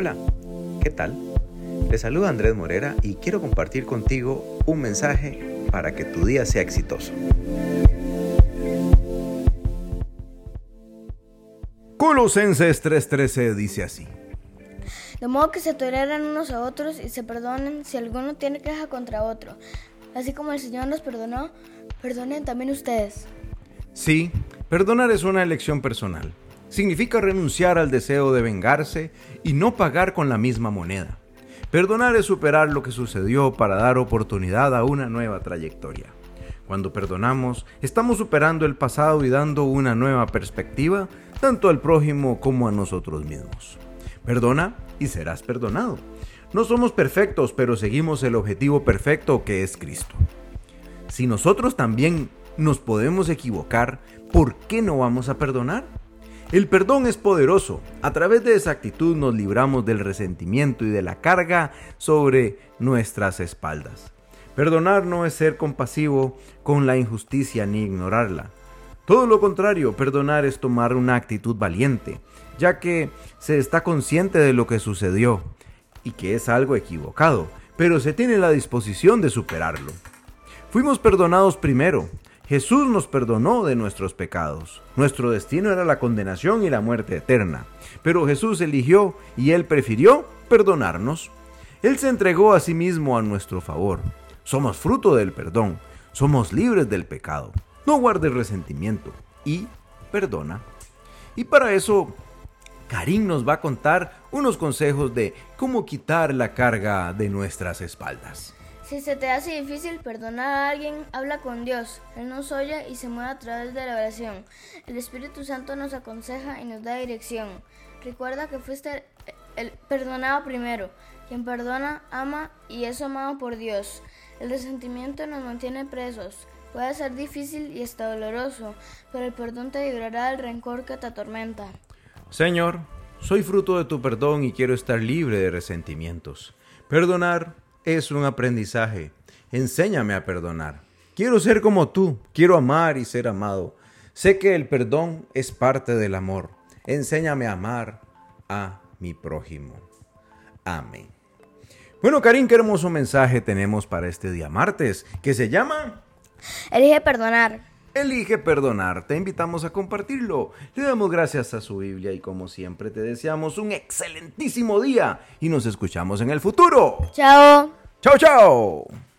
Hola, ¿qué tal? Te saluda Andrés Morera y quiero compartir contigo un mensaje para que tu día sea exitoso. Colosenses 3:13 dice así. De modo que se toleren unos a otros y se perdonen si alguno tiene queja contra otro. Así como el Señor nos perdonó, perdonen también ustedes. Sí, perdonar es una elección personal. Significa renunciar al deseo de vengarse y no pagar con la misma moneda. Perdonar es superar lo que sucedió para dar oportunidad a una nueva trayectoria. Cuando perdonamos, estamos superando el pasado y dando una nueva perspectiva tanto al prójimo como a nosotros mismos. Perdona y serás perdonado. No somos perfectos, pero seguimos el objetivo perfecto que es Cristo. Si nosotros también nos podemos equivocar, ¿por qué no vamos a perdonar? El perdón es poderoso. A través de esa actitud nos libramos del resentimiento y de la carga sobre nuestras espaldas. Perdonar no es ser compasivo con la injusticia ni ignorarla. Todo lo contrario, perdonar es tomar una actitud valiente, ya que se está consciente de lo que sucedió y que es algo equivocado, pero se tiene la disposición de superarlo. Fuimos perdonados primero. Jesús nos perdonó de nuestros pecados. Nuestro destino era la condenación y la muerte eterna, pero Jesús eligió y Él prefirió perdonarnos. Él se entregó a sí mismo a nuestro favor. Somos fruto del perdón, somos libres del pecado. No guardes resentimiento y perdona. Y para eso Karim nos va a contar unos consejos de cómo quitar la carga de nuestras espaldas. Si se te hace difícil perdonar a alguien, habla con Dios. Él nos oye y se mueve a través de la oración. El Espíritu Santo nos aconseja y nos da dirección. Recuerda que fuiste el perdonado primero. Quien perdona, ama y es amado por Dios. El resentimiento nos mantiene presos. Puede ser difícil y hasta doloroso, pero el perdón te librará del rencor que te atormenta. Señor, soy fruto de tu perdón y quiero estar libre de resentimientos. Perdonar es un aprendizaje. Enséñame a perdonar. Quiero ser como tú, quiero amar y ser amado. Sé que el perdón es parte del amor. Enséñame a amar a mi prójimo. Amén. Bueno, Karim, qué hermoso mensaje tenemos para este día martes, que se llama... Elige perdonar. Elige perdonar, te invitamos a compartirlo. Le damos gracias a su Biblia y como siempre te deseamos un excelentísimo día y nos escuchamos en el futuro. Chao. Chao, chao.